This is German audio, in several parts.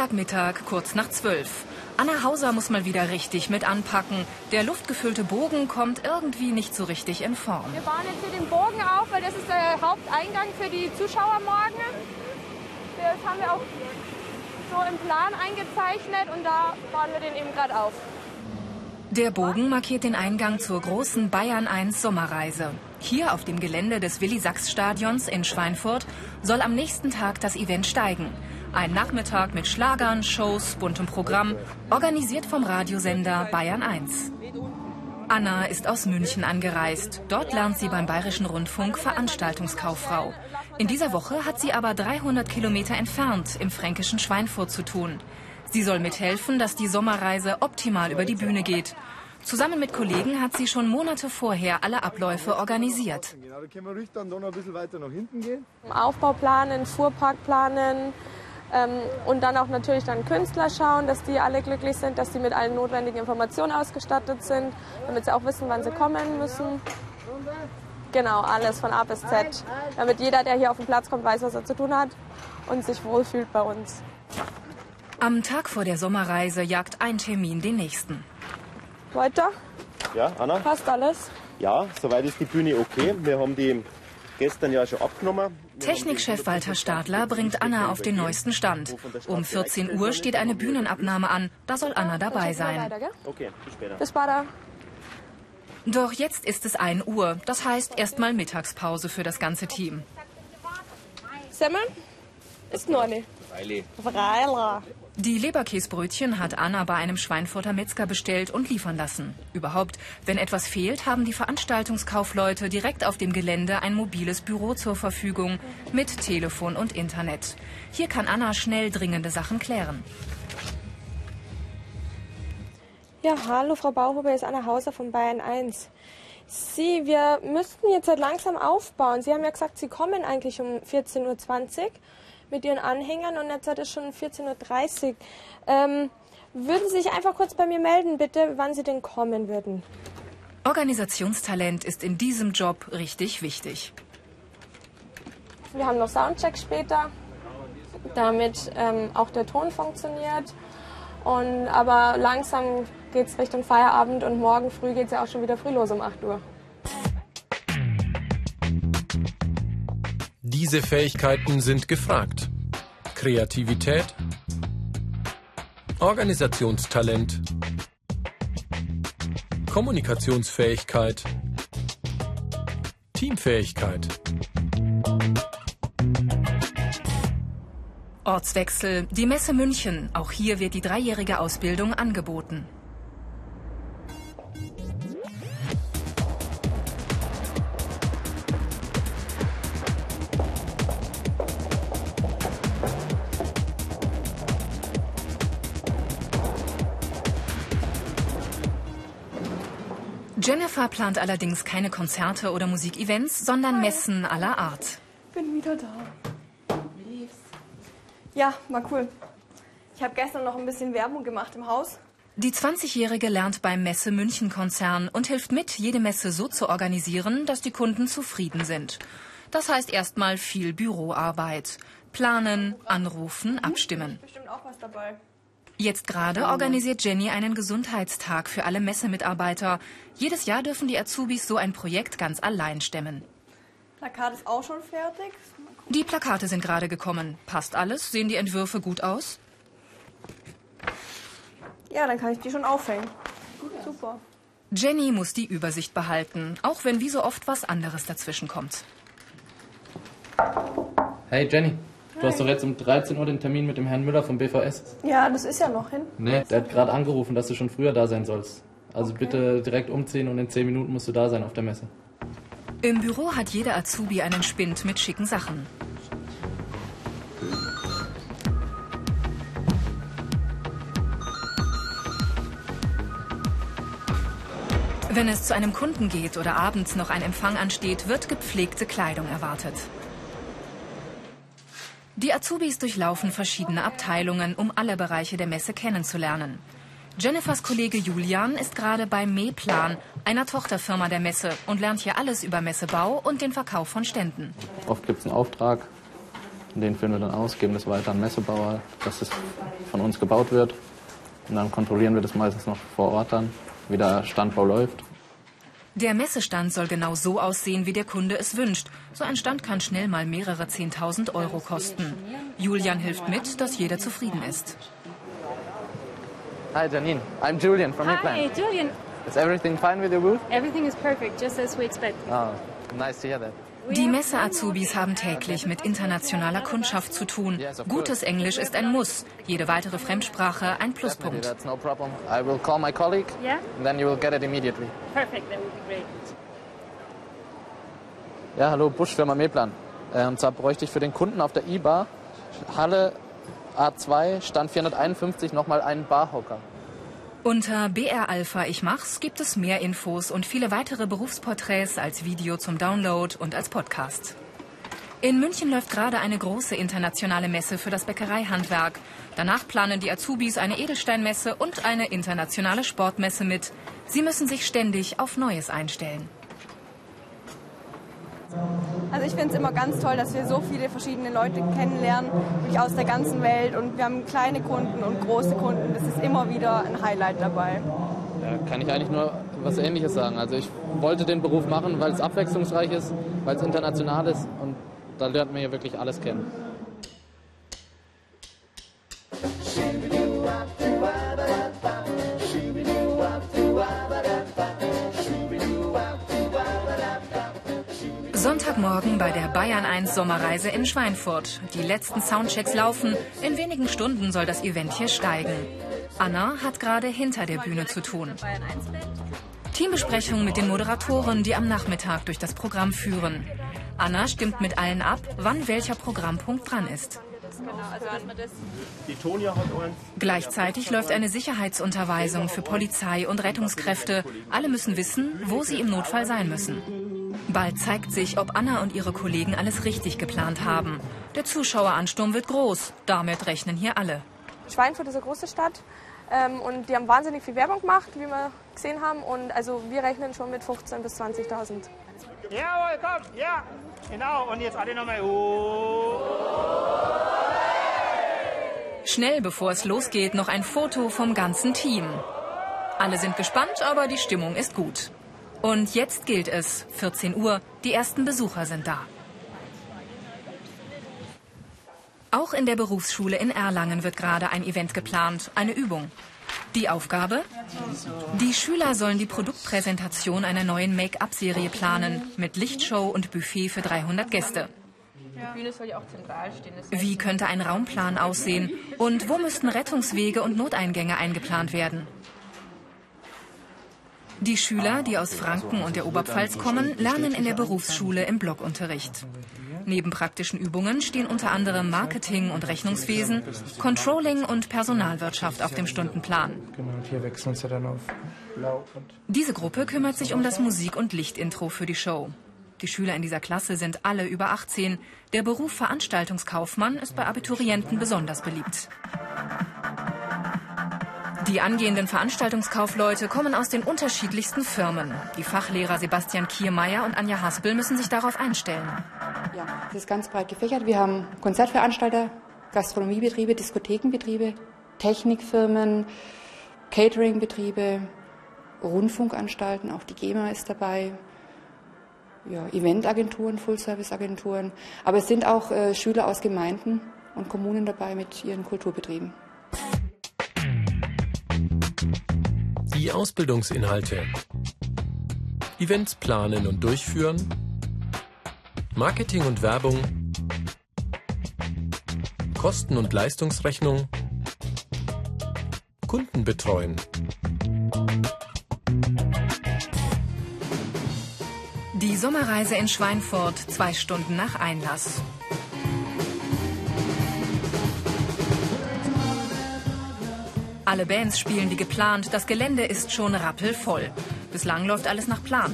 Samstagmittag, kurz nach zwölf. Anna Hauser muss mal wieder richtig mit anpacken. Der luftgefüllte Bogen kommt irgendwie nicht so richtig in Form. Wir bauen jetzt hier den Bogen auf, weil das ist der Haupteingang für die Zuschauer morgen. Das haben wir auch so im Plan eingezeichnet und da bauen wir den eben gerade auf. Der Bogen markiert den Eingang zur großen Bayern 1 Sommerreise. Hier auf dem Gelände des Willi-Sachs-Stadions in Schweinfurt soll am nächsten Tag das Event steigen. Ein Nachmittag mit Schlagern, Shows, buntem Programm, organisiert vom Radiosender Bayern 1. Anna ist aus München angereist. Dort lernt sie beim Bayerischen Rundfunk Veranstaltungskauffrau. In dieser Woche hat sie aber 300 Kilometer entfernt im fränkischen Schweinfurt zu tun. Sie soll mithelfen, dass die Sommerreise optimal über die Bühne geht. Zusammen mit Kollegen hat sie schon Monate vorher alle Abläufe organisiert. Da können wir ruhig dann noch ein bisschen weiter nach hinten gehen. Aufbau planen, Fuhrpark planen, und dann auch natürlich dann Künstler schauen, dass die alle glücklich sind, dass sie mit allen notwendigen Informationen ausgestattet sind, damit sie auch wissen, wann sie kommen müssen. Genau, alles von A bis Z. Damit jeder, der hier auf den Platz kommt, weiß, was er zu tun hat und sich wohlfühlt bei uns. Am Tag vor der Sommerreise jagt ein Termin den nächsten. Weiter? Ja, Anna? Passt alles? Ja, soweit ist die Bühne okay. Wir haben die gestern ja schon abgenommen. Technikchef Walter Stadler bringt Anna auf den neuesten Stand. Um 14 Uhr steht eine Bühnenabnahme an. Da soll Anna dabei sein. Okay, bis später. Doch jetzt ist es 1 Uhr. Das heißt erstmal Mittagspause für das ganze Team. Semmeln? Ist nur eine. Freiler. Die Leberkäsbrötchen hat Anna bei einem Schweinfurter Metzger bestellt und liefern lassen. Überhaupt, wenn etwas fehlt, haben die Veranstaltungskaufleute direkt auf dem Gelände ein mobiles Büro zur Verfügung mit Telefon und Internet. Hier kann Anna schnell dringende Sachen klären. Ja, hallo Frau Bauhuber, hier ist Anna Hauser von Bayern 1. Sie, wir müssten jetzt halt langsam aufbauen. Sie haben ja gesagt, Sie kommen eigentlich um 14.20 Uhr mit Ihren Anhängern und jetzt hat es schon 14.30 Uhr. Ähm, würden Sie sich einfach kurz bei mir melden, bitte, wann Sie denn kommen würden? Organisationstalent ist in diesem Job richtig wichtig. Wir haben noch Soundcheck später, damit ähm, auch der Ton funktioniert. Und, aber langsam geht es Richtung Feierabend und morgen früh geht es ja auch schon wieder früh los um 8 Uhr. Diese Fähigkeiten sind gefragt. Kreativität, Organisationstalent, Kommunikationsfähigkeit, Teamfähigkeit. Ortswechsel, die Messe München. Auch hier wird die dreijährige Ausbildung angeboten. Jennifer plant allerdings keine Konzerte oder Musikevents, sondern Messen aller Art. Bin wieder da. Ja, war cool. Ich habe gestern noch ein bisschen Werbung gemacht im Haus. Die 20-Jährige lernt beim Messe München Konzern und hilft mit, jede Messe so zu organisieren, dass die Kunden zufrieden sind. Das heißt erstmal viel Büroarbeit. Planen, anrufen, abstimmen. Bestimmt auch was dabei. Jetzt gerade organisiert Jenny einen Gesundheitstag für alle Messemitarbeiter. Jedes Jahr dürfen die Azubis so ein Projekt ganz allein stemmen. Plakat ist auch schon fertig. Die Plakate sind gerade gekommen. Passt alles? Sehen die Entwürfe gut aus? Ja, dann kann ich die schon aufhängen. Super. Jenny muss die Übersicht behalten, auch wenn wie so oft was anderes dazwischen kommt. Hey Jenny, du hast doch jetzt um 13 Uhr den Termin mit dem Herrn Müller vom BVS. Ja, das ist ja noch hin. Nee, der hat gerade angerufen, dass du schon früher da sein sollst. Also bitte direkt umziehen und in 10 Minuten musst du da sein auf der Messe. Im Büro hat jeder Azubi einen Spind mit schicken Sachen. Wenn es zu einem Kunden geht oder abends noch ein Empfang ansteht, wird gepflegte Kleidung erwartet. Die Azubis durchlaufen verschiedene Abteilungen, um alle Bereiche der Messe kennenzulernen. Jennifers Kollege Julian ist gerade bei Meplan, einer Tochterfirma der Messe, und lernt hier alles über Messebau und den Verkauf von Ständen. Oft gibt es einen Auftrag Den führen wir dann aus, geben das weiter an Messebauer, dass es von uns gebaut wird. Und dann kontrollieren wir das meistens noch vor Ort dann, wie der Standbau läuft. Der Messestand soll genau so aussehen, wie der Kunde es wünscht. So ein Stand kann schnell mal mehrere 10.000 Euro kosten. Julian hilft mit, dass jeder zufrieden ist. Hi Janine, I'm Julian from Midland. Hi, Julian. Is everything fine with your booth? Everything is perfect, just as we expected. Oh, nice to hear that. Die Messe-Azubis haben täglich mit internationaler Kundschaft zu tun. Gutes Englisch ist ein Muss, jede weitere Fremdsprache ein Pluspunkt. Ja, hallo, Busch Firma Meplan. Und zwar bräuchte ich für den Kunden auf der I-Bar Halle A2, Stand 451, nochmal einen Barhocker. Unter BR Alpha Ich Mach's gibt es mehr Infos und viele weitere Berufsporträts als Video zum Download und als Podcast. In München läuft gerade eine große internationale Messe für das Bäckereihandwerk. Danach planen die Azubis eine Edelsteinmesse und eine internationale Sportmesse mit. Sie müssen sich ständig auf Neues einstellen. Also ich finde es immer ganz toll, dass wir so viele verschiedene Leute kennenlernen, wirklich aus der ganzen Welt. Und wir haben kleine Kunden und große Kunden. Das ist immer wieder ein Highlight dabei. Ja, kann ich eigentlich nur was Ähnliches sagen. Also ich wollte den Beruf machen, weil es abwechslungsreich ist, weil es international ist und da lernt man hier wirklich alles kennen. Sonntagmorgen bei der Bayern 1 Sommerreise in Schweinfurt. Die letzten Soundchecks laufen. In wenigen Stunden soll das Event hier steigen. Anna hat gerade hinter der Bühne zu tun. Teambesprechung mit den Moderatoren, die am Nachmittag durch das Programm führen. Anna stimmt mit allen ab, wann welcher Programmpunkt dran ist. Gleichzeitig läuft eine Sicherheitsunterweisung für Polizei und Rettungskräfte. Alle müssen wissen, wo sie im Notfall sein müssen. Bald zeigt sich, ob Anna und ihre Kollegen alles richtig geplant haben. Der Zuschaueransturm wird groß. Damit rechnen hier alle. Schweinfurt ist eine große Stadt ähm, und die haben wahnsinnig viel Werbung gemacht, wie wir gesehen haben. Und also wir rechnen schon mit 15.000 bis 20.000. Jawohl, komm, ja, genau. Und jetzt alle nochmal. Oh. Schnell, bevor es losgeht, noch ein Foto vom ganzen Team. Alle sind gespannt, aber die Stimmung ist gut. Und jetzt gilt es. 14 Uhr, die ersten Besucher sind da. Auch in der Berufsschule in Erlangen wird gerade ein Event geplant, eine Übung. Die Aufgabe? Die Schüler sollen die Produktpräsentation einer neuen Make-up-Serie planen, mit Lichtshow und Buffet für 300 Gäste. Wie könnte ein Raumplan aussehen und wo müssten Rettungswege und Noteingänge eingeplant werden? Die Schüler, die aus Franken und der Oberpfalz kommen, lernen in der Berufsschule im Blockunterricht. Neben praktischen Übungen stehen unter anderem Marketing und Rechnungswesen, Controlling und Personalwirtschaft auf dem Stundenplan. Diese Gruppe kümmert sich um das Musik- und Lichtintro für die Show. Die Schüler in dieser Klasse sind alle über 18. Der Beruf Veranstaltungskaufmann ist bei Abiturienten besonders beliebt. Die angehenden Veranstaltungskaufleute kommen aus den unterschiedlichsten Firmen. Die Fachlehrer Sebastian Kiermeier und Anja Haspel müssen sich darauf einstellen. Ja, das ist ganz breit gefächert. Wir haben Konzertveranstalter, Gastronomiebetriebe, Diskothekenbetriebe, Technikfirmen, Cateringbetriebe, Rundfunkanstalten, auch die GEMA ist dabei, ja, Eventagenturen, Full-Service-Agenturen. Aber es sind auch äh, Schüler aus Gemeinden und Kommunen dabei mit ihren Kulturbetrieben. Die Ausbildungsinhalte. Events planen und durchführen. Marketing und Werbung. Kosten- und Leistungsrechnung. Kunden betreuen. Die Sommerreise in Schweinfurt, zwei Stunden nach Einlass. Alle Bands spielen wie geplant, das Gelände ist schon rappelvoll. Bislang läuft alles nach Plan.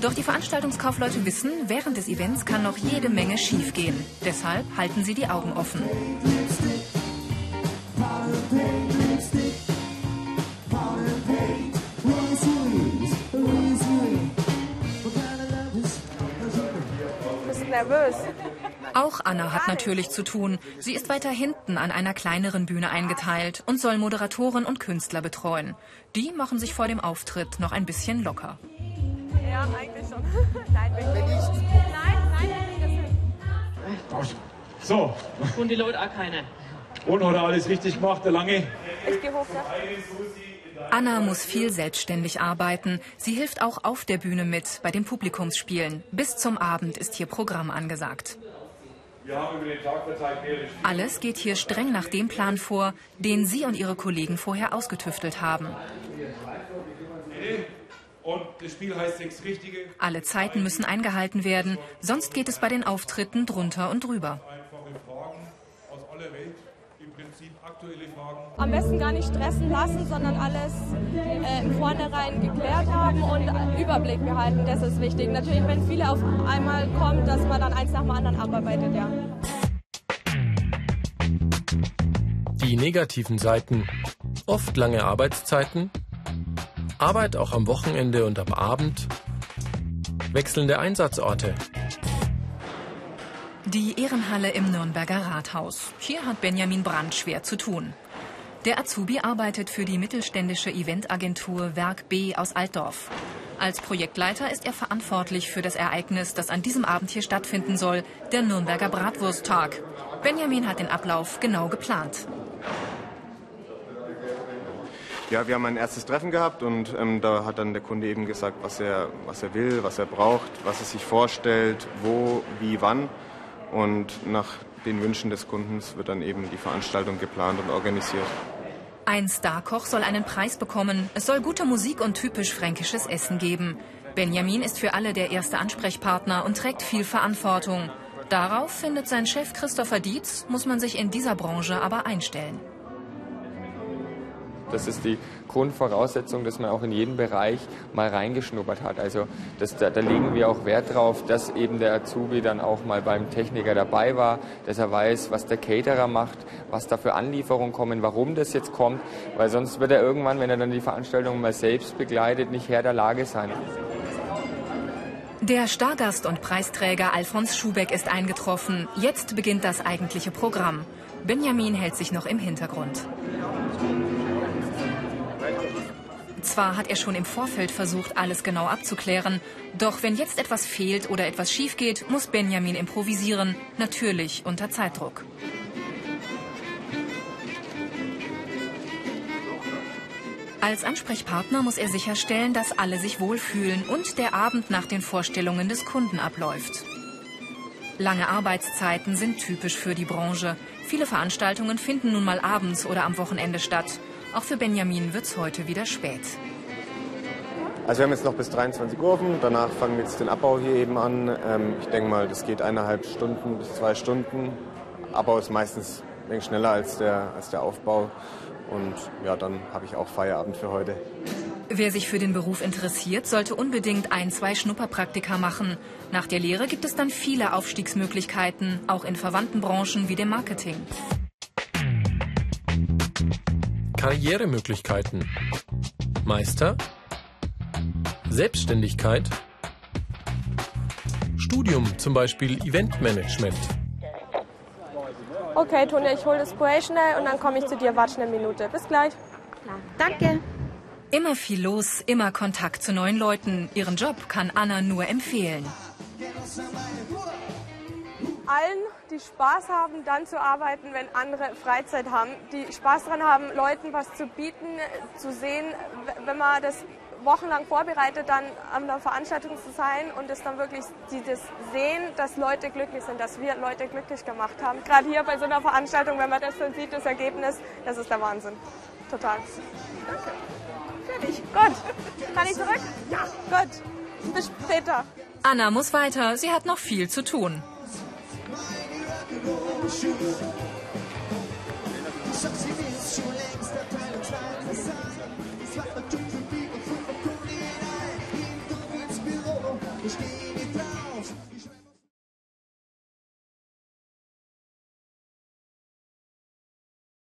Doch die Veranstaltungskaufleute wissen, während des Events kann noch jede Menge schiefgehen. Deshalb halten sie die Augen offen. Nervös? Auch Anna hat natürlich zu tun. Sie ist weiter hinten an einer kleineren Bühne eingeteilt und soll Moderatoren und Künstler betreuen. Die machen sich vor dem Auftritt noch ein bisschen locker. Ja, eigentlich schon. nein, wirklich nicht. Nein, nein, nein. So. Und die Leute auch keine. Und hat er alles richtig gemacht, der Lange? Ich gehe hoch, ne? Anna muss viel selbstständig arbeiten. Sie hilft auch auf der Bühne mit bei den Publikumsspielen. Bis zum Abend ist hier Programm angesagt. Alles geht hier streng nach dem Plan vor, den Sie und Ihre Kollegen vorher ausgetüftelt haben. Alle Zeiten müssen eingehalten werden, sonst geht es bei den Auftritten drunter und drüber. Am besten gar nicht stressen lassen, sondern alles äh, im Vornherein geklärt haben und Überblick behalten. Das ist wichtig. Natürlich, wenn viele auf einmal kommen, dass man dann eins nach dem anderen abarbeitet, ja. Die negativen Seiten. Oft lange Arbeitszeiten, Arbeit auch am Wochenende und am Abend, wechselnde Einsatzorte. Die Ehrenhalle im Nürnberger Rathaus. Hier hat Benjamin Brandt schwer zu tun. Der Azubi arbeitet für die mittelständische Eventagentur Werk B aus Altdorf. Als Projektleiter ist er verantwortlich für das Ereignis, das an diesem Abend hier stattfinden soll, der Nürnberger Bratwursttag. Benjamin hat den Ablauf genau geplant. Ja, wir haben ein erstes Treffen gehabt und ähm, da hat dann der Kunde eben gesagt, was er, was er will, was er braucht, was er sich vorstellt, wo, wie, wann. Und nach den Wünschen des Kundens wird dann eben die Veranstaltung geplant und organisiert. Ein Starkoch soll einen Preis bekommen. Es soll gute Musik und typisch fränkisches Essen geben. Benjamin ist für alle der erste Ansprechpartner und trägt viel Verantwortung. Darauf findet sein Chef Christopher Dietz, muss man sich in dieser Branche aber einstellen. Das ist die Grundvoraussetzung, dass man auch in jeden Bereich mal reingeschnuppert hat. Also das, da, da, legen wir auch Wert drauf, dass eben der Azubi dann auch mal beim Techniker dabei war, dass er weiß, was der Caterer macht, was da für Anlieferungen kommen, warum das jetzt kommt, weil sonst wird er irgendwann, wenn er dann die Veranstaltung mal selbst begleitet, nicht Herr der Lage sein. Der Stargast und Preisträger Alfons Schubeck ist eingetroffen. Jetzt beginnt das eigentliche Programm. Benjamin hält sich noch im Hintergrund. Zwar hat er schon im Vorfeld versucht, alles genau abzuklären, doch wenn jetzt etwas fehlt oder etwas schief geht, muss Benjamin improvisieren, natürlich unter Zeitdruck. Als Ansprechpartner muss er sicherstellen, dass alle sich wohlfühlen und der Abend nach den Vorstellungen des Kunden abläuft. Lange Arbeitszeiten sind typisch für die Branche. Viele Veranstaltungen finden nun mal abends oder am Wochenende statt. Auch für Benjamin wird es heute wieder spät. Also wir haben jetzt noch bis 23 Uhr offen, danach fangen wir jetzt den Abbau hier eben an. Ähm, ich denke mal, das geht eineinhalb Stunden bis zwei Stunden. Abbau ist meistens ein wenig schneller als der, als der Aufbau. Und ja, dann habe ich auch Feierabend für heute. Wer sich für den Beruf interessiert, sollte unbedingt ein, zwei Schnupperpraktika machen. Nach der Lehre gibt es dann viele Aufstiegsmöglichkeiten, auch in verwandten Branchen wie dem Marketing. Karrieremöglichkeiten. Meister? Selbstständigkeit? Studium, zum Beispiel Eventmanagement. Okay, Toni, ich hole das Spray schnell und dann komme ich zu dir. Warte eine Minute. Bis gleich. Klar. Danke. Immer viel los, immer Kontakt zu neuen Leuten. Ihren Job kann Anna nur empfehlen. Allen, die Spaß haben, dann zu arbeiten, wenn andere Freizeit haben, die Spaß daran haben, Leuten was zu bieten, zu sehen, wenn man das wochenlang vorbereitet, dann an der Veranstaltung zu sein und es dann wirklich dieses Sehen, dass Leute glücklich sind, dass wir Leute glücklich gemacht haben. Gerade hier bei so einer Veranstaltung, wenn man das dann sieht, das Ergebnis, das ist der Wahnsinn. Total. Danke. Fertig. Gut. Kann ich zurück? Ja. Gut. Bis später. Anna muss weiter. Sie hat noch viel zu tun. mighty rock and roll shoes. Saxiness, shoelace.